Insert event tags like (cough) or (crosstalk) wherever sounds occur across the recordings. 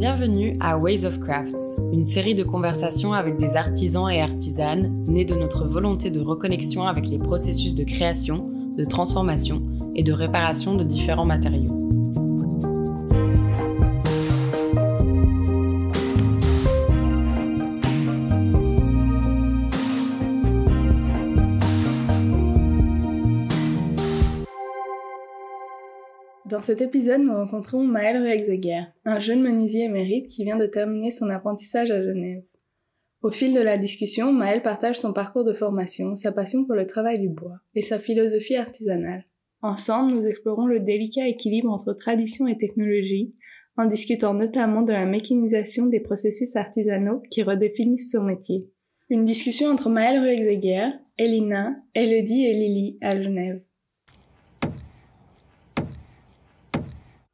Bienvenue à Ways of Crafts, une série de conversations avec des artisans et artisanes nés de notre volonté de reconnexion avec les processus de création, de transformation et de réparation de différents matériaux. Dans cet épisode, nous rencontrons Maël Ruexeguer, un jeune menuisier émérite qui vient de terminer son apprentissage à Genève. Au fil de la discussion, Maël partage son parcours de formation, sa passion pour le travail du bois et sa philosophie artisanale. Ensemble, nous explorons le délicat équilibre entre tradition et technologie, en discutant notamment de la mécanisation des processus artisanaux qui redéfinissent son métier. Une discussion entre Maël Ruexeguer, Elina, Elodie et Lily à Genève.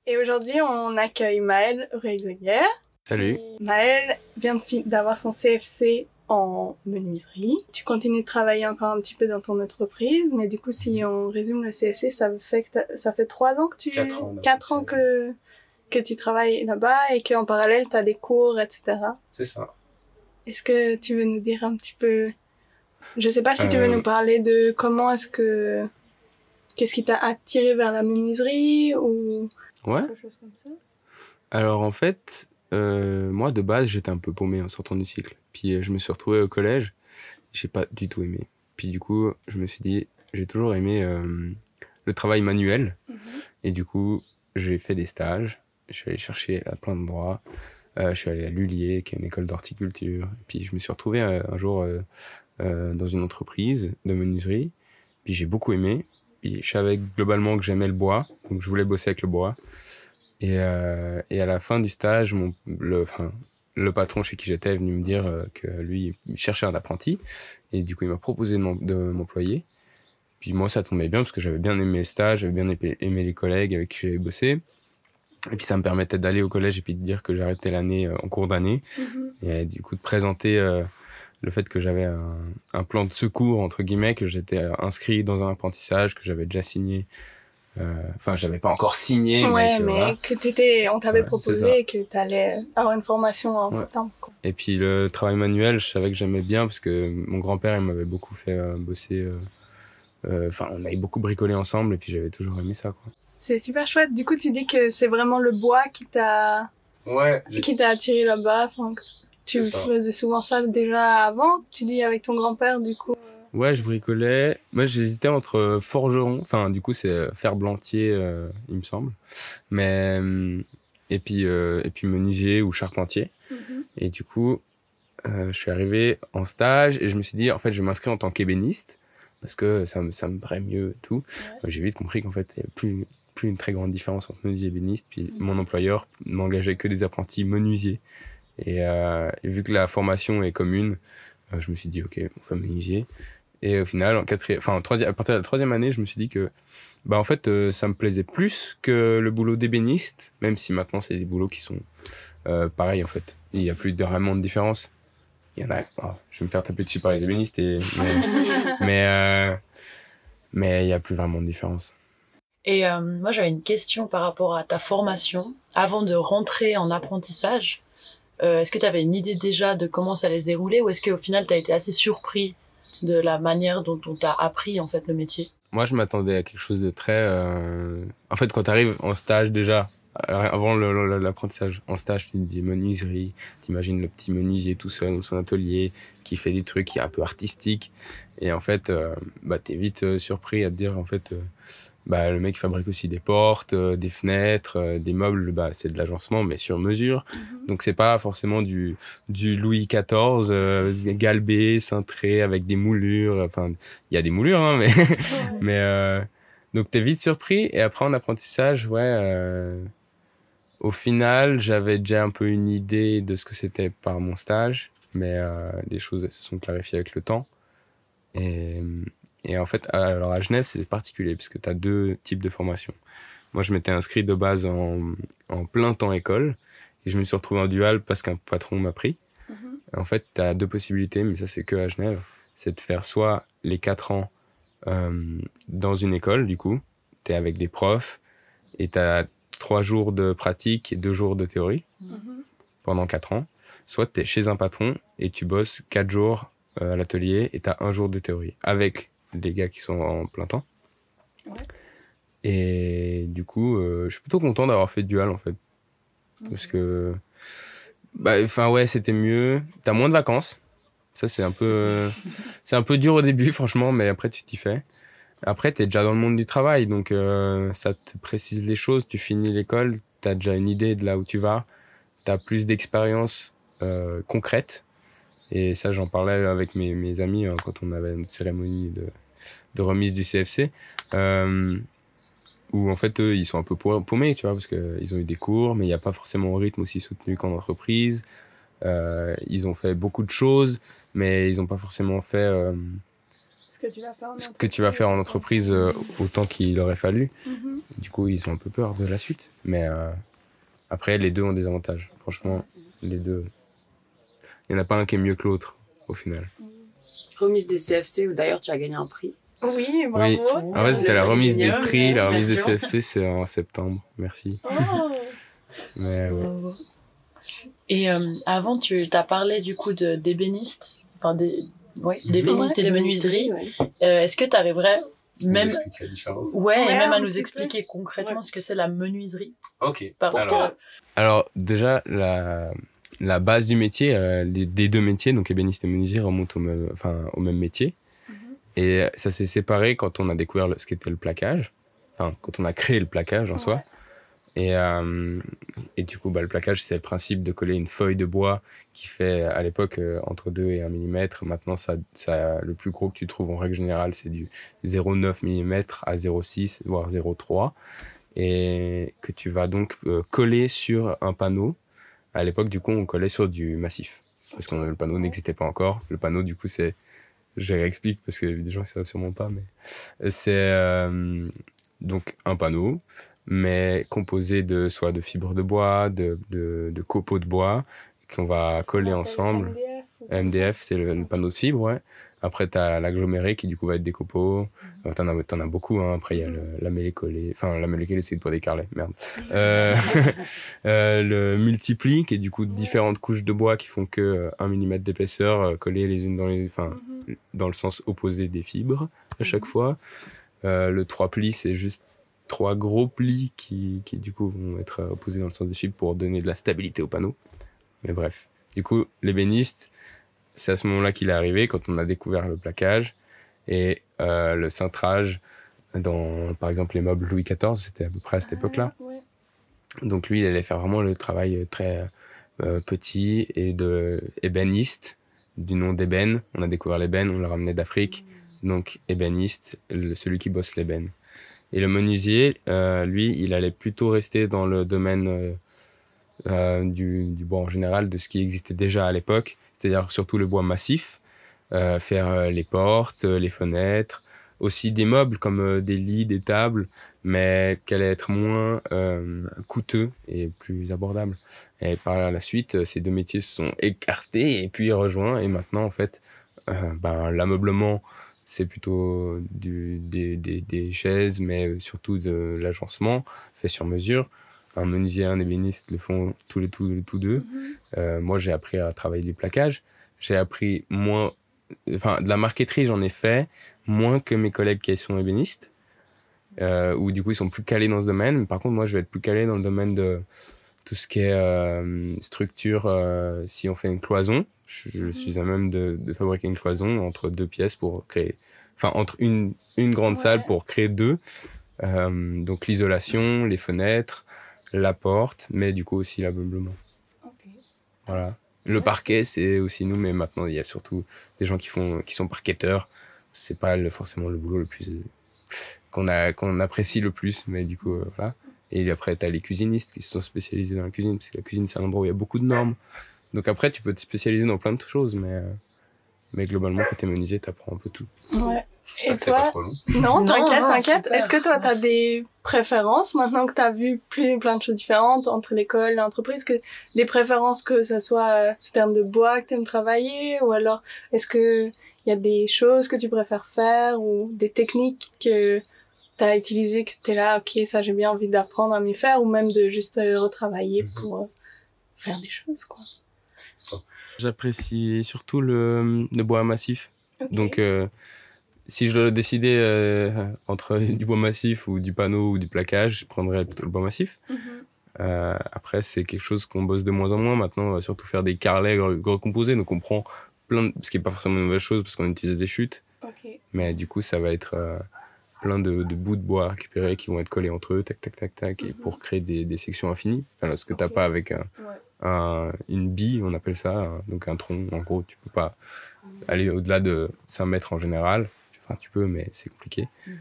Et aujourd'hui, on accueille Maël Ruexeguer. Salut. Maël vient d'avoir son CFC en menuiserie. Tu continues de travailler encore un petit peu dans ton entreprise, mais du coup, si on résume le CFC, ça fait que ça fait trois ans que tu... Quatre ans. Quatre ans que, que tu travailles là-bas et qu'en parallèle, tu as des cours, etc. C'est ça. Est-ce que tu veux nous dire un petit peu... Je sais pas si tu veux Euh. nous parler de comment est-ce que... Qu'est-ce qui t'a attiré vers la menuiserie ou Ouais. quelque chose comme ça? Alors en fait, euh, moi de base j'étais un peu paumé en sortant du cycle. Puis euh, je me suis retrouvé au collège, j'ai pas du tout aimé. Puis du coup, je me suis dit, j'ai toujours aimé euh, le travail manuel. Et du coup, j'ai fait des stages. Je suis allé chercher à plein d'endroits. Euh, je suis allé à Lullier, qui est une école d'horticulture. Puis je me suis retrouvé un jour euh, dans une entreprise de menuiserie. Puis j'ai beaucoup aimé. Je savais globalement que j'aimais le bois, donc je voulais bosser avec le bois. Et, euh, et à la fin du stage, mon, le, enfin, le patron chez qui j'étais est venu me dire euh, que lui il cherchait un apprenti. Et du coup, il m'a proposé de m'em- de m'employer. Puis moi, ça tombait bien parce que j'avais bien aimé le stage, j'avais bien aimé, les collègues avec qui j'avais bossé. Et puis ça me permettait d'aller au collège et puis de dire que j'arrêtais l'année euh, en cours d'année. Et euh, du coup, de présenter le fait que j'avais un, un plan de secours, entre guillemets, que j'étais euh, inscrit dans un apprentissage, que j'avais déjà signé. Euh, Enfin, j'avais pas encore signé, mais que, mais voilà. que t'étais, on t'avait Ouais, proposé et que t'allais avoir une formation en Ouais. septembre. quoi. Et puis le travail manuel, je savais que j'aimais bien parce que mon grand-père, il m'avait beaucoup fait euh, bosser. euh, euh, Enfin, on avait beaucoup bricolé ensemble et puis j'avais toujours aimé ça, quoi. C'est super chouette. Du coup, tu dis que c'est vraiment le bois qui t'a, Ouais, qui t'a attiré là-bas. Que tu faisais souvent ça déjà avant. Tu dis avec ton grand-père, du coup. Ouais, je bricolais. Moi, j'hésitais entre forgeron, enfin, du coup, c'est euh, fer-blantier, euh, il me semble. Mais. euh, Et puis, euh, et puis menuisier ou charpentier. Et du coup, euh, je suis arrivé en stage et je me suis dit, en fait, je vais m'inscrire en tant qu'ébéniste parce que ça me, ça me paraît mieux et tout. Euh, J'ai vite compris qu'en fait, il n'y avait plus, plus une très grande différence entre menuisier et ébéniste. Puis mon employeur n'engageait que des apprentis menuisiers. Et, euh, et vu que la formation est commune, euh, je me suis dit, OK, on fait menuisier. Et au final, en quatrième, enfin, à partir de la troisième année, je me suis dit que, bah, en fait, euh, ça me plaisait plus que le boulot d'ébéniste, même si maintenant, c'est des boulots qui sont pareils, en fait. Il n'y a plus de, vraiment de différence. Il y en a, oh, je vais me faire taper dessus par les ébénistes, et, mais, (laughs) mais, il n'y a plus vraiment de différence. Et moi, j'avais une question par rapport à ta formation. Avant de rentrer en apprentissage, euh, est-ce que tu avais une idée déjà de comment ça allait se dérouler ou est-ce qu'au final, tu as été assez surpris de la manière dont on t'a appris en fait le métier? Moi, je m'attendais à quelque chose de très. euh, En fait, quand tu arrives en stage déjà, euh, avant l'apprentissage, en stage, tu dis menuiserie, t'imagines le petit menuisier tout seul dans son atelier qui fait des trucs un peu artistiques. Et en fait, euh, bah, vite surpris à te dire, en fait, bah, le mec fabrique aussi des portes, euh, des fenêtres, euh, des meubles, bah, c'est de l'agencement, mais sur mesure. Donc, c'est pas forcément du, du Louis XIV, euh, galbé, cintré, avec des moulures. Enfin, il y a des moulures, hein, mais. (laughs) Mais donc t'es vite surpris et après en apprentissage, ouais, au final j'avais déjà un peu une idée de ce que c'était par mon stage, mais les choses se sont clarifiées avec le temps. Et, et en fait, alors à Genève c'est particulier puisque tu as deux types de formation. Moi je m'étais inscrit de base en, en plein temps école et je me suis retrouvé en dual parce qu'un patron m'a pris. En fait, tu as deux possibilités, mais ça c'est que à Genève, c'est de faire soit les quatre ans euh, dans une école, du coup. Tu es avec des profs et tu as trois jours de pratique et deux jours de théorie. pendant 4 ans, soit tu es chez un patron et tu bosses 4 jours euh, à l'atelier et tu as un jour de théorie avec les gars qui sont en plein temps. Et du coup, euh, je suis plutôt content d'avoir fait dual en fait. Parce que, bah, enfin ouais, c'était mieux. T'as moins de vacances. Ça, c'est un peu, (laughs) c'est un peu dur au début, franchement, mais après, tu t'y fais. Après, tu es déjà dans le monde du travail, donc euh, ça te précise les choses. Tu finis l'école, tu as déjà une idée de là où tu vas. Tu as plus d'expérience euh, concrète. Et ça, j'en parlais avec mes, mes amis hein, quand on avait notre cérémonie de, de remise du CFC. Euh, où en fait, eux, ils sont un peu paumés, tu vois, parce qu'ils ont eu des cours, mais il n'y a pas forcément un rythme aussi soutenu qu'en entreprise. Euh, ils ont fait beaucoup de choses, mais ils n'ont pas forcément fait euh, ce que tu vas faire en ce que tu vas faire en entreprise autant qu'il aurait fallu. Mhm. Du coup, ils ont un peu peur de la suite. Mais après, les deux ont des avantages. Franchement, les deux. Il n'y en a pas un qui est mieux que l'autre, au final. Remise des CFC, où d'ailleurs tu as gagné un prix. Oui, bravo. Oui. En fait, c'était la remise des prix. La remise des. CFC, c'est en septembre. Merci. Oh. (laughs) Mais ouais. Bravo. Et euh, avant, tu t'as parlé du coup de d'ébénistes, enfin des, ouais, Mhm. d'ébénistes et de menuiseries. Euh, Est-ce que tu arriverais même, la ouais, et même à nous expliquer concrètement ce que c'est la menuiserie, Ok. parce Alors, que Alors déjà la la base du métier euh, des, des deux métiers donc ébéniste et menuisier remontent au même enfin au même métier. Et ça s'est séparé quand on a découvert le- ce qu'était le plaquage. Enfin quand on a créé le plaquage en soi. Et euh, et du coup bah le plaquage c'est le principe de coller une feuille de bois qui fait à l'époque euh, entre 2 et 1 mm maintenant ça ça le plus gros que tu trouves en règle générale c'est du 0,9 mm à 0,6 voire 0,3 et que tu vas donc coller sur un panneau. À l'époque, du coup, on collait sur du massif parce que le panneau n'existait pas encore. Le panneau, du coup, c'est, je réexplique parce que les gens ne savent sûrement pas, mais c'est euh, donc un panneau, mais composé de soit de fibres de bois, de, de, de copeaux de bois qu'on va coller ensemble. MDF, c'est le, le panneau de fibre, ouais. Après, tu as l'aggloméré qui, du coup, va être des copeaux. Euh, T'en as, t'en as beaucoup, hein. Après, il y a le, la mêlée collée. Enfin, la mêlée collée, c'est pour des carrelets, merde. Euh, (laughs) euh, le multipli, qui est du coup différentes couches de bois qui font que euh, 1 mm d'épaisseur, euh, collées les unes dans les, enfin, dans le sens opposé des fibres à chaque fois. Euh, le 3 plis, c'est juste trois gros plis qui, qui, du coup, vont être euh, opposés dans le sens des fibres pour donner de la stabilité au panneau. Mais bref. Du coup, l'ébéniste, c'est à ce moment-là qu'il est arrivé, quand on a découvert le plaquage et euh, le cintrage dans, par exemple, les meubles Louis XIV, c'était à peu près à cette époque-là. Ouais. Donc lui, il allait faire vraiment le travail très euh, petit et de ébéniste, du nom d'ébène. On a découvert l'ébène, on l'a ramené d'Afrique. Donc ébéniste, le- celui qui bosse l'ébène. Et le menuisier, euh, lui, il allait plutôt rester dans le domaine euh, du, bois en général, de ce qui existait déjà à l'époque, c'est-à-dire surtout le bois massif, euh, faire euh, les portes, les fenêtres, aussi des meubles comme des lits, des tables, mais qui allaient être moins coûteux et plus abordables. Et par la suite, ces deux métiers se sont écartés et puis rejoints, et maintenant, en fait, ben, l'ameublement, c'est plutôt des, des, des chaises, mais surtout de l'agencement fait sur mesure. Un menuisier et un ébéniste le font tous les tous, tous deux. Euh, moi, j'ai appris à travailler du plaquage. J'ai appris moins, enfin, de la marqueterie, j'en ai fait moins que mes collègues qui sont ébénistes, euh, où du coup, ils sont plus calés dans ce domaine. Mais par contre, moi, je vais être plus calé dans le domaine de tout ce qui est euh, structure. euh, si on fait une cloison, je, je suis à même de, de fabriquer une cloison entre deux pièces pour créer, enfin, entre une, une grande Ouais. salle pour créer deux. Donc, l'isolation, les fenêtres, la porte, mais du coup aussi l'ameublement. Voilà. Le parquet, c'est aussi nous, mais maintenant, il y a surtout des gens qui font, qui sont parqueteurs. C'est pas le- forcément le boulot le plus, qu'on a, qu'on apprécie le plus, mais du coup, euh, voilà. Et après, t'as les cuisinistes qui se sont spécialisés dans la cuisine, parce que la cuisine, c'est un endroit où il y a beaucoup de normes. Donc après, tu peux te spécialiser dans plein de choses, mais, euh, mais globalement, quand t'es menuisier, t'apprends un peu tout. Ouais. Et que c'est pas toi? trop long. (laughs) Non, Non, t'inquiète, t'inquiète. Est-ce que toi, t'as des préférences maintenant que t'as vu plus, plein de choses différentes entre l'école et l'entreprise que des préférences que ça soit euh, sous terme de bois que t'aimes travailler ou alors est-ce que il y a des choses que tu préfères faire ou des techniques que t'as utilisées que t'es là, ok, ça j'ai bien envie d'apprendre à mieux faire ou même de juste euh, retravailler Mhm. pour euh, faire des choses, quoi? J'apprécie surtout le, le bois massif. Donc, euh, si je dois décider euh, entre (laughs) du bois massif ou du panneau ou du plaquage, je prendrais plutôt le bois massif. Mhm. Euh, après, c'est quelque chose qu'on bosse de moins en moins. Maintenant, on va surtout faire des carrelets recomposés. Donc, on prend plein de... Ce qui n'est pas forcément une mauvaise chose parce qu'on utilise des chutes. Mais du coup, ça va être plein de, de bouts de bois récupérés qui vont être collés entre eux, tac, tac, tac, tac, et Mhm. pour créer des, des sections infinies. Alors, ce que tu n'as Ok. pas avec un, Ouais. Un- une bille, on appelle ça, un- donc un tronc. En gros, tu peux pas aller au-delà de 5 mètres en général. Enfin, tu peux, mais c'est compliqué. Mhm.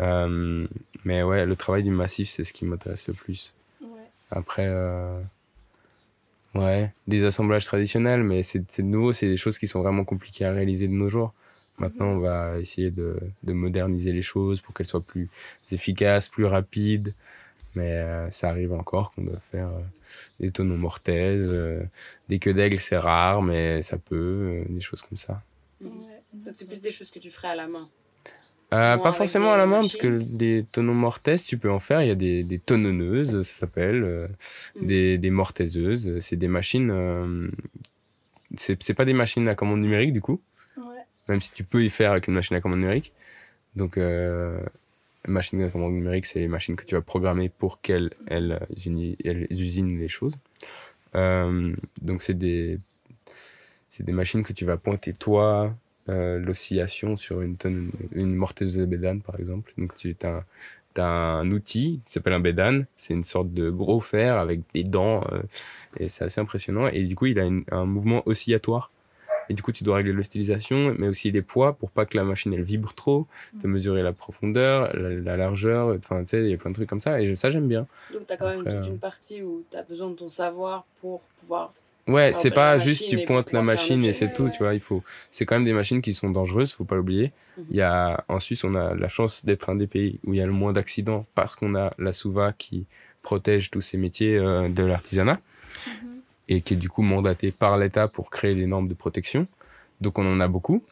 Euh, mais ouais, le travail du massif, c'est ce qui m'intéresse le plus. Ouais. Après, euh, ouais, des assemblages traditionnels, mais c'est nouveau, c'est des choses qui sont vraiment compliquées à réaliser de nos jours. Maintenant, on va essayer de, de moderniser les choses pour qu'elles soient plus efficaces, plus rapides. Mais euh, ça arrive encore qu'on doit faire euh, des tonneaux mortaises, euh, des queues d'aigle, c'est rare, mais ça peut, des choses comme ça. Ouais. Donc, c'est plus des choses que tu ferais à la main. Euh, pas forcément à la main, parce que des tonneaux mortaises, tu peux en faire. Il y a des, des tonnonneuses, ça s'appelle, euh, Mm. des, des mortaiseuses. C'est des machines. euh, c'est c'est pas des machines à commande numérique, du coup, Ouais. même si tu peux y faire avec une machine à commande numérique. Donc, machine à commande numérique, c'est les machines que tu vas programmer pour qu'elles elles, elles usinent les choses. Euh, donc, c'est des, des machines que tu vas pointer toi, euh, l'oscillation sur une tonne, une mortaise de bédane par exemple. Donc tu as, un, un outil qui s'appelle un bédane, c'est une sorte de gros fer avec des dents euh, et c'est assez impressionnant. Et du coup, il a un mouvement oscillatoire. Et du coup, tu dois régler l'hostilisation, mais aussi les poids pour pas que la machine elle vibre trop, de mesurer la profondeur, la, la largeur, enfin tu sais, il y a plein de trucs comme ça. Et ça, j'aime bien. Donc, tu as quand même Après, toute euh, une partie où tu as besoin de ton savoir pour pouvoir. Ouais, c'est pas juste tu pointes la machine et c'est tout, Ouais. tu vois. Il faut, c'est quand même des machines qui sont dangereuses, faut pas l'oublier. Mhm. Il y a en Suisse, on a la chance d'être un des pays où il y a le moins d'accidents parce qu'on a la SUVA qui protège tous ces métiers euh, de l'artisanat et qui est du coup mandaté par l'État pour créer des normes de protection. Donc on en a beaucoup,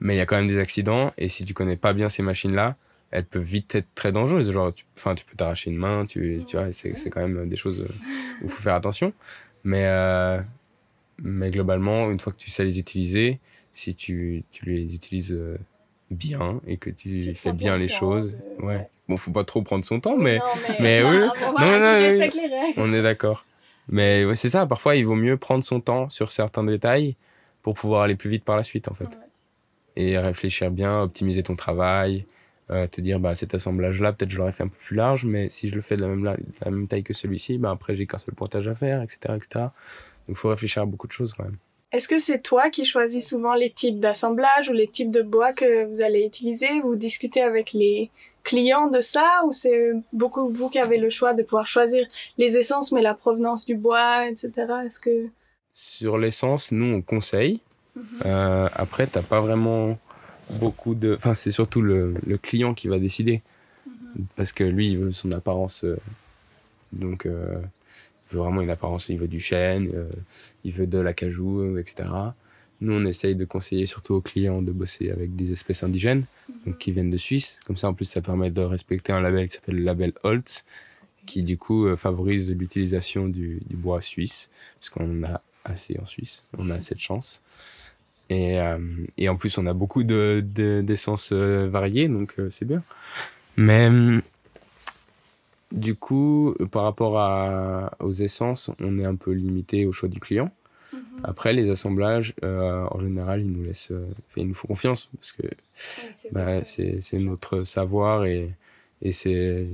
mais il y a quand même des accidents et si tu connais pas bien ces machines-là, elles peuvent vite être très dangereuses. Genre, tu, enfin, tu peux t'arracher une main, tu, tu vois, et c'est quand même des choses euh, où il faut faire attention. Mais, euh, mais globalement, une fois que tu sais les utiliser, si tu, tu les utilises euh, bien et que tu, Tu fais bien les choses, de- ouais. Bon, faut pas trop prendre son temps, mais Non, mais, oui. bon, voilà, Non, non, tu oui. respectes les règles. on est d'accord. Mais ouais, c'est ça, parfois il vaut mieux prendre son temps sur certains détails pour pouvoir aller plus vite par la suite, en fait. Ouais. Et réfléchir bien, optimiser ton travail, euh, te dire, bah, cet assemblage-là, peut-être je l'aurais fait un peu plus large, mais si je le fais de la même, la, de la même taille que celui-ci, bah, après j'ai qu'un seul pointage à faire, etc. etc. Donc il faut réfléchir à beaucoup de choses quand même. Est-ce que c'est toi qui choisis souvent les types d'assemblage ou les types de bois que vous allez utiliser? Vous discutez avec les clients de ça ou c'est beaucoup vous qui avez le choix de pouvoir choisir les essences mais la provenance du bois, etc. Est-ce que Sur l'essence, nous, on conseille. Euh, après, t'as pas vraiment beaucoup de... Enfin, c'est surtout le, le client qui va décider. Parce que lui, il veut son apparence. euh, donc, euh, il veut vraiment une apparence au niveau du chêne, il veut de l'acajou, etc. Nous, on essaye de conseiller surtout aux clients de bosser avec des espèces indigènes, donc qui viennent de Suisse. Comme ça, en plus, ça permet de respecter un label qui s'appelle le label Holtz, qui du coup euh, favorise l'utilisation du, bois suisse, puisqu'on en a assez en Suisse, on a cette chance. Et, euh, et en plus, on a beaucoup de- de- d'essences euh, variées, donc c'est bien. Mais du coup, par rapport aux essences, on est un peu limité au choix du client. Après, les assemblages, euh, en général, ils nous laissent, euh, ils nous font confiance parce que bah, c'est notre savoir et, et c'est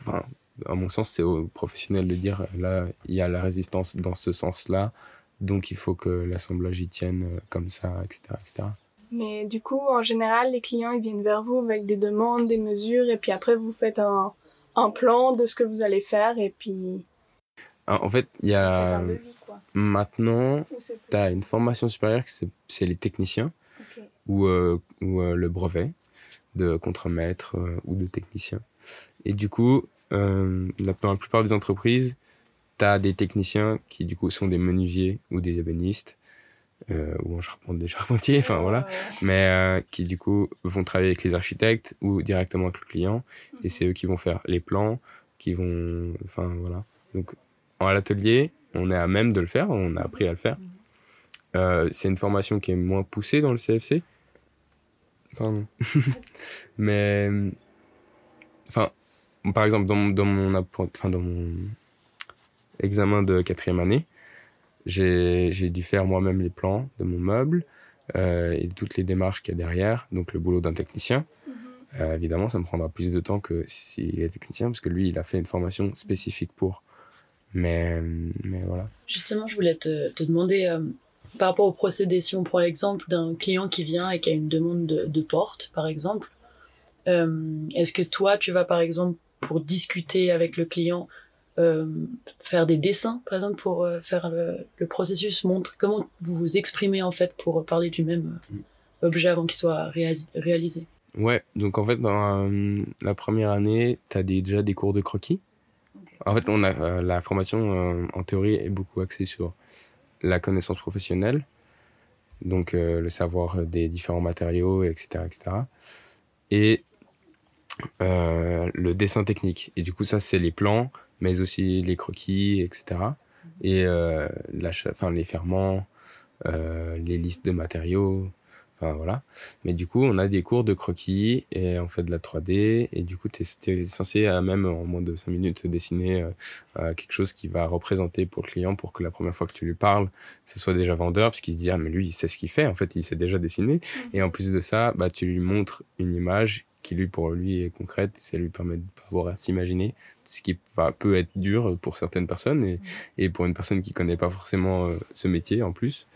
enfin, à mon sens, c'est aux professionnels de dire là, il y a la résistance dans ce sens-là, donc il faut que l'assemblage y tienne euh, comme ça, etc., etc. Mais du coup, en général, les clients ils viennent vers vous avec des demandes, des mesures, et puis après vous faites un, un plan de ce que vous allez faire, et puis Ah, En fait, il y a quoi. maintenant, tu as une formation supérieure, c'est les techniciens ou, euh, ou euh, le brevet de contremaître euh, ou de technicien. Et du coup, euh, la- dans la plupart des entreprises, tu as des techniciens qui du coup sont des menuisiers ou des ébénistes ou en charpente des charpentiers, enfin voilà, Ouais, mais qui du coup vont travailler avec les architectes ou directement avec le client et c'est eux qui vont faire les plans, qui vont, enfin voilà. Donc à l'atelier, on est à même de le faire, on a appris à le faire. Euh, c'est une formation qui est moins poussée dans le CFC. Pardon. (laughs) Mais, enfin, par exemple, dans, mon- dans, mon, appren- enfin, dans mon examen de quatrième année, j'ai dû faire moi-même les plans de mon meuble euh, et toutes les démarches qu'il y a derrière, donc le boulot d'un technicien. Euh, évidemment, ça me prendra plus de temps que s'il est technicien, parce que lui, il a fait une formation spécifique pour. Mais, mais voilà. Justement, je voulais te, te demander, euh, par rapport au procédé, si on prend l'exemple d'un client qui vient et qui a une demande de, de porte, par exemple, euh, est-ce que toi, tu vas, par exemple, pour discuter avec le client, euh, faire des dessins, par exemple, pour faire le, le processus montre? Comment vous vous exprimez, en fait, pour parler du même objet avant qu'il soit réalisé? Ouais, donc en fait, dans euh, la première année, tu as déjà des cours de croquis. En fait, on a, euh, la formation, euh, en théorie, est beaucoup axée sur la connaissance professionnelle, donc euh, le savoir des différents matériaux, etc. etc. et le dessin technique. Et du coup, ça, c'est les plans, mais aussi les croquis, etc. Et l'achat- enfin, les ferments, les listes de matériaux, enfin voilà. Mais du coup, on a des cours de croquis et on fait de la 3D. Et du coup, tu es, censé, à même en moins de 5 minutes, dessiner euh, euh, quelque chose qui va représenter pour le client pour que la première fois que tu lui parles, ce soit déjà vendeur, parce qu'il se dit, ah, mais lui, il sait ce qu'il fait. En fait, il sait déjà dessiner. Et en plus de ça, bah, tu lui montres une image qui, lui, pour lui, est concrète. Ça lui permet de pouvoir s'imaginer, ce qui bah, peut être dur pour certaines personnes et, et pour une personne qui connaît pas forcément euh, ce métier en plus.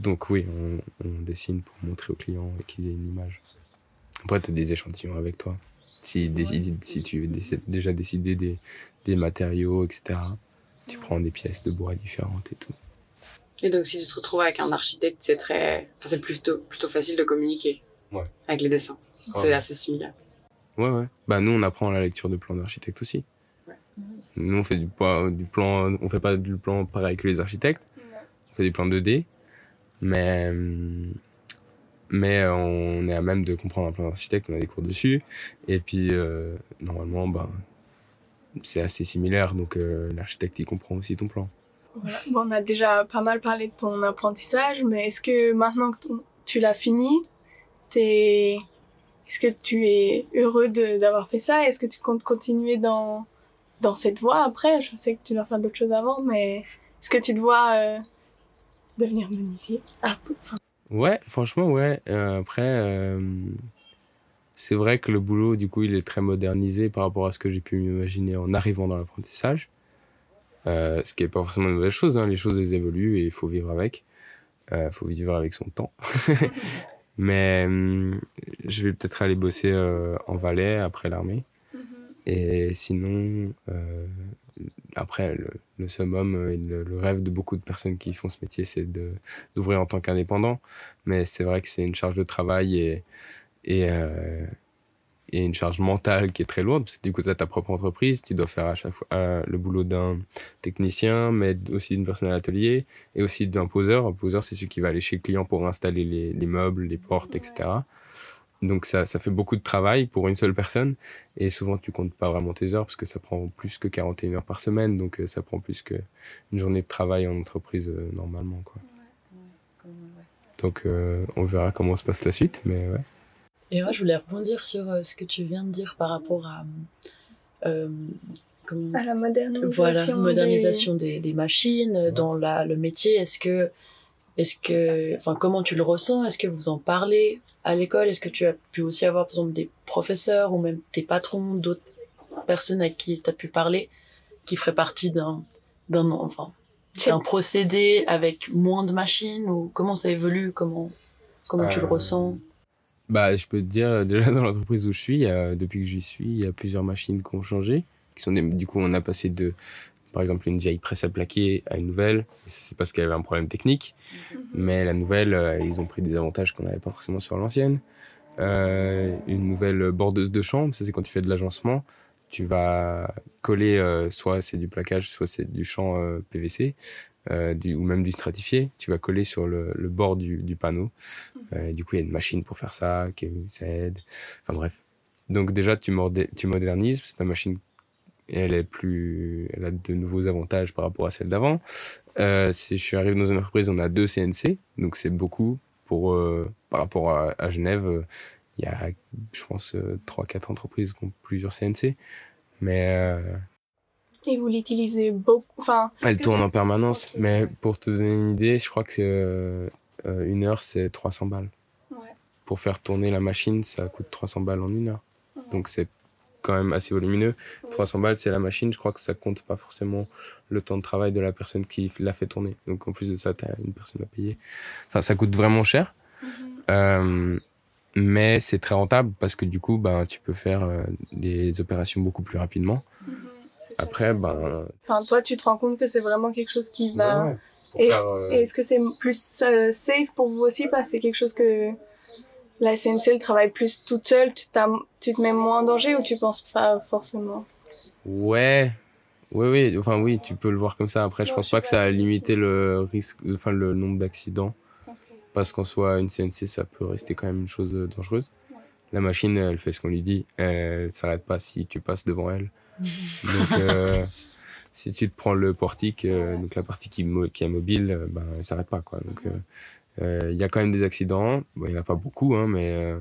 Donc oui, on, on dessine pour montrer au client qu'il y ait une image. Après, tu as des échantillons avec toi. Si, tu décides déjà décidé des, des matériaux, etc., tu prends des pièces de bois différentes et tout. Et donc, si tu te retrouves avec un architecte, c'est très. Enfin, c'est plutôt, plutôt facile de communiquer. Ouais. Avec les dessins. C'est assez similaire. Ouais, ouais. Bah, nous, on apprend la lecture de plans d'architecte aussi. Nous, on fait du, plan- du plan, on fait pas du plan pareil que les architectes. On fait du plan 2D. Mais, hum, mais on est à même de comprendre un plan d'architecte, on a des cours dessus. Et puis, euh, normalement, ben, c'est assez similaire. Donc, euh, l'architecte, il comprend aussi ton plan. Voilà. Bon, on a déjà pas mal parlé de ton apprentissage, mais est-ce que maintenant que tu l'as fini, t'es... est-ce que tu es heureux d'avoir fait ça? Est-ce que tu comptes continuer dans, dans cette voie après? Je sais que tu dois faire d'autres choses avant, mais est-ce que tu te vois euh, devenir menuisier Ah, Ouais, franchement, ouais. Euh, après, euh, c'est vrai que le boulot, du coup, il est très modernisé par rapport à ce que j'ai pu m'imaginer en arrivant dans l'apprentissage. Euh, ce qui n'est pas forcément une mauvaise chose. Hein. Les choses, elles évoluent et il faut vivre avec. Il faut vivre avec son temps. (laughs) Mais je vais peut-être aller bosser euh, en Valais après l'armée. Et sinon, euh, après, le, le summum et le, rêve de beaucoup de personnes qui font ce métier, c'est d'ouvrir en tant qu'indépendant. Mais c'est vrai que c'est une charge de travail et, et, euh, et une charge mentale qui est très lourde, parce que du coup, tu as ta propre entreprise, tu dois faire à chaque fois euh, le boulot d'un technicien, mais aussi d'une personne à l'atelier, et aussi d'un poseur. Un poseur, c'est celui qui va aller chez le client pour installer les meubles, les portes, etc. Donc ça, ça fait beaucoup de travail pour une seule personne, et souvent tu comptes pas vraiment tes heures, parce que ça prend plus que 41 heures par semaine, donc euh, ça prend plus qu'une journée de travail en entreprise euh, normalement. Quoi. Donc euh, on verra comment se passe la suite, mais ouais. Et moi, je voulais rebondir sur euh, ce que tu viens de dire par rapport à. euh, comment- à la modernisation. voilà, des- modernisation des, des machines dans la, le métier. Est-ce que, est-ce que, enfin, comment tu le ressens? Est-ce que vous en parlez à l'école? Est-ce que tu as pu aussi avoir, par exemple, des professeurs ou même tes patrons, d'autres personnes à qui tu as pu parler, qui feraient partie d'un, d'un, enfin, d'un procédé avec moins de machines ou comment ça évolue? Comment, comment tu le Euh, ressens? Bah, je peux te dire, euh, déjà dans l'entreprise où je suis, il y a- depuis que j'y suis, il y a plusieurs machines qui ont changé. Qui sont des- du coup, on a passé de, par exemple, une vieille presse à plaquer à une nouvelle. C'est parce qu'elle avait un problème technique. Mais la nouvelle, euh, ils ont pris des avantages qu'on n'avait pas forcément sur l'ancienne. Euh, une nouvelle bordeuse de chambre, ça c'est quand tu fais de l'agencement. Tu vas coller, euh, soit c'est du plaquage, soit c'est du champ PVC, du, ou même du stratifié. Tu vas coller sur le, le bord du, du panneau. Euh, du coup, il y a une machine pour faire ça, qui ça aide. Enfin bref. Donc déjà, tu, tu modernises, que ta machine elle est plus, elle a de nouveaux avantages par rapport à celle d'avant. Euh, je suis arrivé dans une entreprise, on a deux CNC, donc c'est beaucoup pour euh, par rapport à, à Genève. Il y a, je pense, euh, trois, quatre entreprises qui ont plusieurs CNC, mais Et vous l'utilisez beaucoup. Enfin, elles tournent en permanence. Mais pour te donner une idée, je crois que une heure c'est 300 balles. Ouais. Pour faire tourner la machine, ça coûte 300 balles en une heure. Donc c'est quand même assez volumineux. 300 balles, c'est la machine. Je crois que ça compte pas forcément le temps de travail de la personne qui l'a fait tourner. Donc en plus de ça, tu as une personne à payer. Enfin, ça coûte vraiment cher. Euh, mais c'est très rentable parce que du coup, ben, tu peux faire euh, des opérations beaucoup plus rapidement. Après, ben. Enfin, toi, tu te rends compte que c'est vraiment quelque chose qui va. ouais, Et euh, et est-ce que c'est plus euh, safe pour vous aussi? Parce que c'est quelque chose que la CNC elle travaille plus toute seule, tu, te mets moins en danger ou tu penses pas forcément? Ouais, oui, oui, enfin oui, tu peux le voir comme ça. Après, je Non, pense je sais pas que ça a limité le risque, enfin le nombre d'accidents, parce qu'en soi, une CNC, ça peut rester quand même une chose euh, dangereuse. La machine, elle fait ce qu'on lui dit, elle s'arrête pas si tu passes devant elle. (laughs) Donc, euh, si tu te prends le portique, euh, donc la partie qui, est mobile, ben, elle s'arrête pas, quoi. Donc, euh, il y a quand même des accidents. Bon, il y en a pas beaucoup, hein, mais. euh,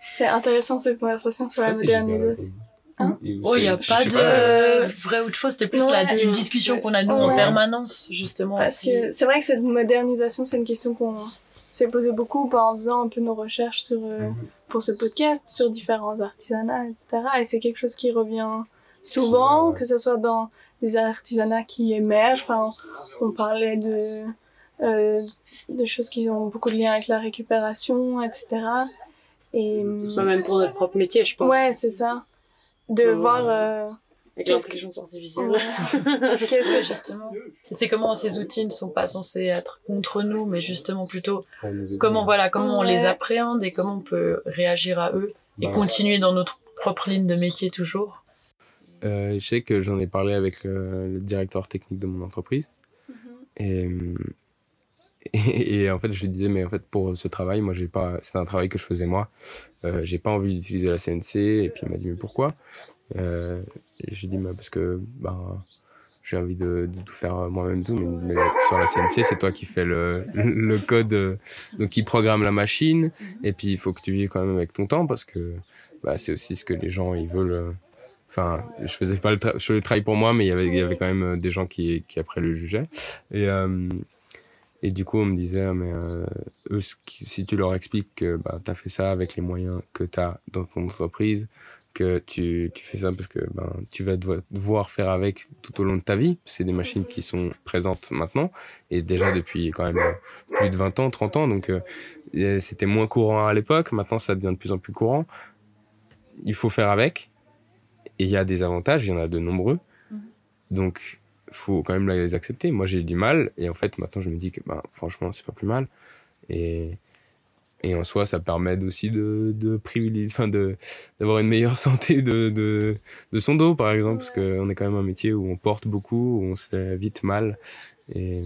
C'est intéressant cette conversation sur la modernisation. Hein Oh, il n'y a pas de euh, vrai ou de faux, c'était plus Ouais. la, une discussion qu'on a nous en permanence, justement. Parce aussi. que c'est vrai que cette modernisation, c'est une question qu'on s'est posé beaucoup bah, en faisant un peu nos recherches sur, euh, Mhm. pour ce podcast, sur différents artisanats, etc. Et c'est quelque chose qui revient souvent, que ce soit dans des artisanats qui émergent. Enfin, on parlait de, euh, de choses qui ont beaucoup de liens avec la récupération, etc. Et Bah, même pour notre propre métier, je pense. ouais, c'est ça. De Ouais. voir euh, qu'est-ce que- l'intelligence artificielle. ouais. (laughs) qu'est-ce que justement. C'est comment ces outils ne sont pas censés être contre nous, mais justement plutôt comment voilà comment on les appréhende et comment on peut réagir à eux et bah, continuer dans notre propre ligne de métier toujours. Euh, je sais que j'en ai parlé avec euh, le directeur technique de mon entreprise. Et, euh, et, et en fait, je lui disais, mais en fait, pour ce travail, moi, j'ai pas, c'est un travail que je faisais moi. Euh, j'ai pas envie d'utiliser la CNC. Et puis il m'a dit, mais pourquoi? Euh, J'ai dit, bah, parce que ben, j'ai envie de, tout faire moi-même, tout. Mais, sur la CNC, c'est toi qui fais le, le code, euh, donc qui programme la machine. Et puis il faut que tu vives quand même avec ton temps parce que bah, c'est aussi ce que les gens ils veulent. euh, Enfin, je faisais pas le, tra- travail pour moi, mais il y avait, quand même des gens qui, qui après le jugeaient. Et, et du coup, on me disait, ah, mais euh, eux, si tu leur expliques que bah, tu as fait ça avec les moyens que tu as dans ton entreprise, que tu, tu fais ça parce que ben, tu vas devoir- faire avec tout au long de ta vie. C'est des machines qui sont présentes maintenant et déjà depuis quand même plus de 20 ans, 30 ans. Donc euh, c'était moins courant à l'époque. Maintenant, ça devient de plus en plus courant. Il faut faire avec. Et il y a des avantages, il y en a de nombreux. Donc, faut quand même les accepter. Moi, j'ai eu du mal. Et en fait, maintenant, je me dis que ben, franchement, c'est pas plus mal. Et, et en soi, ça permet aussi de, de privilégier, enfin, de, d'avoir une meilleure (laughs) santé de, de, de son dos, par exemple, parce qu'on est quand même un métier où on porte beaucoup, où on se fait vite mal. Et,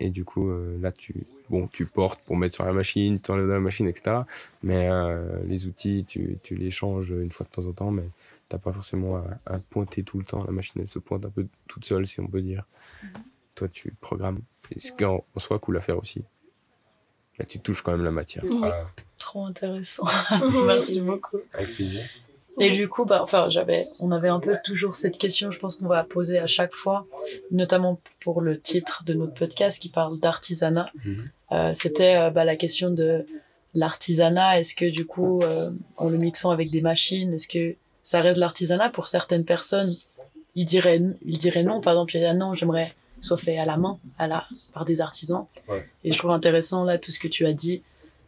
et du coup, euh, là, tu, bon, tu portes pour mettre sur la machine, tu enlèves de la machine, etc. Mais euh, les outils, tu, tu les changes une fois de temps en temps, mais t'as pas forcément à, à pointer tout le temps. La machine, elle se pointe un peu toute seule, si on peut dire. Toi, tu programmes. Et ce qui en, en soi cool à faire aussi. Là, tu touches quand même la matière. Mhm. Voilà. Trop intéressant. (laughs) Merci beaucoup. Avec plaisir. Et du coup, bah, enfin, j'avais, on avait un peu toujours cette question, je pense qu'on va poser à chaque fois, notamment pour le titre de notre podcast qui parle d'artisanat. Mhm. Euh, c'était euh, bah, la question de l'artisanat. Est-ce que du coup, euh, en le mixant avec des machines, est-ce que ça reste l'artisanat pour certaines personnes Ils diraient, ils diraient non. Par exemple, il y a non, j'aimerais que ce soit fait à la main, à la, par des artisans. Ouais. Et je trouve intéressant là tout ce que tu as dit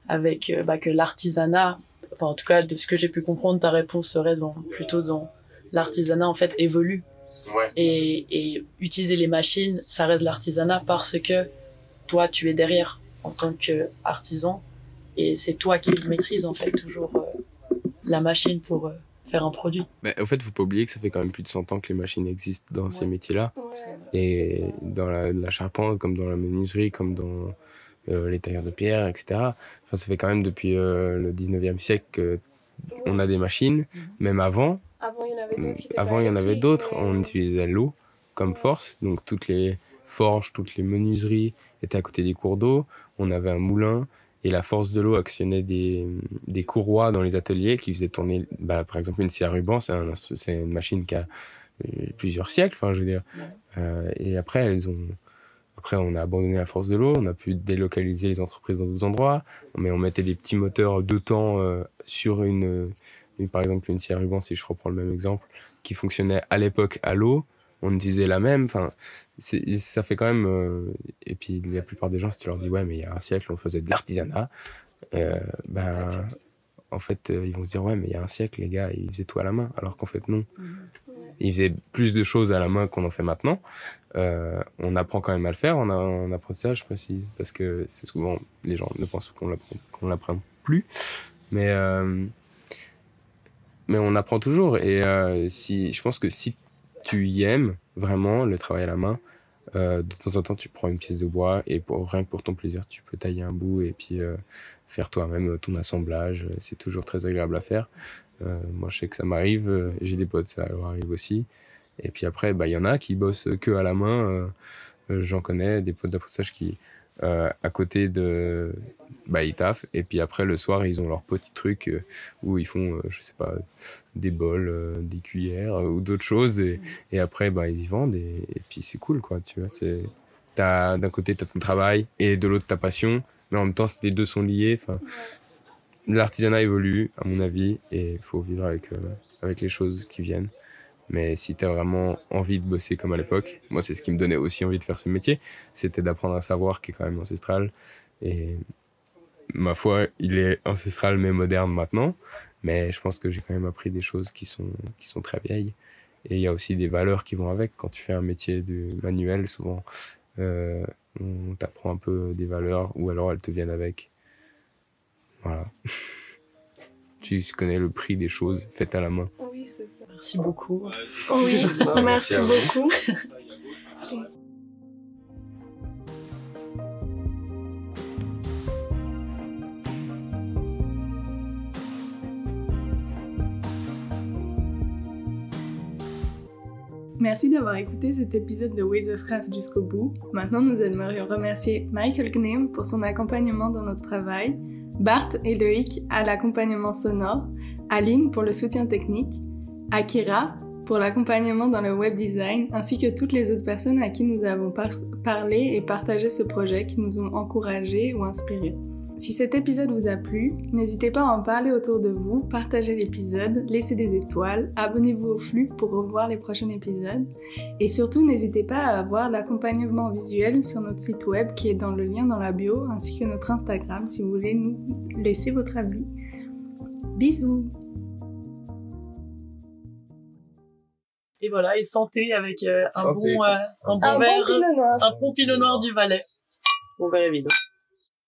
avec euh, bah, que l'artisanat, enfin en tout cas de ce que j'ai pu comprendre, ta réponse serait dans, plutôt dans l'artisanat en fait évolue Ouais. et, et utiliser les machines, ça reste l'artisanat parce que toi, tu es derrière en tant qu'artisan et c'est toi qui maîtrises en fait toujours euh, la machine pour euh, faire un produit. Mais au fait, faut pas oublier que ça fait quand même plus de 100 ans que les machines existent dans ces Ouais. métiers-là. Et dans la, la charpente, comme dans la menuiserie, comme dans euh, les tailleurs de pierre, etc. Enfin, ça fait quand même depuis euh, le 19e siècle qu'on a des machines. Même avant, Avant, il y en avait d'autres qui étaient Avant, pas il y en avait électriques, d'autres. mais- On utilisait l'eau comme force. Donc, toutes les forges, toutes les menuiseries étaient à côté des cours d'eau. On avait un moulin. Et la force de l'eau actionnait des, des courroies dans les ateliers qui faisaient tourner, bah, par exemple, une scie à ruban. C'est un- c'est une machine qui a euh, plusieurs siècles, enfin, je veux dire. Euh, et après, elles ont. Après, on a abandonné la force de l'eau, on a pu délocaliser les entreprises dans d'autres endroits, mais on mettait des petits moteurs deux temps euh, sur une, une- par exemple, une scie à ruban, si je reprends le même exemple, qui fonctionnait à l'époque à l'eau, on utilisait la même. Enfin, ça fait quand même. euh, et puis la plupart des gens, si tu leur dis ouais, mais il y a un siècle, on faisait de l'artisanat, euh, ben en fait, euh, ils vont se dire ouais, mais il y a un siècle, les gars, ils faisaient tout à la main, alors qu'en fait non. Ils faisaient plus de choses à la main qu'on en fait maintenant. Euh, on apprend quand même à le faire en, en apprentissage, je précise, parce que c'est souvent les gens ne pensent qu'on l'apprend, qu'on l'apprend plus, mais mais on apprend toujours. Et si, je pense que si tu y aimes vraiment le travail à la main, euh, de temps en temps, tu prends une pièce de bois et pour, rien que pour ton plaisir, tu peux tailler un bout et puis euh, faire toi-même ton assemblage. C'est toujours très agréable à faire. Euh, moi, je sais que ça m'arrive. euh, J'ai des potes, ça leur arrive aussi. Et puis après, bah, il y en a qui bossent que à la main. euh, euh, J'en connais des potes d'apprentissage qui, euh, à côté de. Bah, ils taffent. Et puis après, le soir, ils ont leur petit truc euh, où ils font, euh, je sais pas, des bols, des cuillères ou d'autres choses. Et, après, bah, ils y vendent. Et, puis c'est cool, quoi. Tu vois, t'as- d'un côté, tu as ton travail et de l'autre, ta passion. Mais en même temps, les deux sont liés. L'artisanat évolue, à mon avis, et il faut vivre avec, avec les choses qui viennent. Mais si tu as vraiment envie de bosser comme à l'époque, moi, c'est ce qui me donnait aussi envie de faire ce métier, c'était d'apprendre un savoir qui est quand même ancestral. Et ma foi, il est ancestral mais moderne maintenant. Mais je pense que j'ai quand même appris des choses qui sont, qui sont très vieilles. Et il y a aussi des valeurs qui vont avec. Quand tu fais un métier de manuel, souvent, euh, on t'apprend un peu des valeurs ou alors elles te viennent avec. Voilà. (laughs) tu connais le prix des choses faites à la main. Oui, c'est ça. Merci beaucoup. Oui, (laughs) Merci beaucoup. Merci d'avoir écouté cet épisode de Ways of Craft jusqu'au bout. Maintenant, nous aimerions remercier Michael Knem pour son accompagnement dans notre travail, Bart et Loïc à l'accompagnement sonore, Aline pour le soutien technique, Akira pour l'accompagnement dans le web design, ainsi que toutes les autres personnes à qui nous avons par- parlé et partagé ce projet qui nous ont encouragés ou inspirés. Si cet épisode vous a plu, n'hésitez pas à en parler autour de vous, partagez l'épisode, laissez des étoiles, abonnez-vous au flux pour revoir les prochains épisodes, et surtout n'hésitez pas à avoir l'accompagnement visuel sur notre site web qui est dans le lien dans la bio, ainsi que notre Instagram si vous voulez nous laisser votre avis. Bisous Et voilà, et santé avec euh, un, Santé. Bon, euh, un bon Un bon verre, pinot noir un bon pinot noir du Valais. Mon verre vide.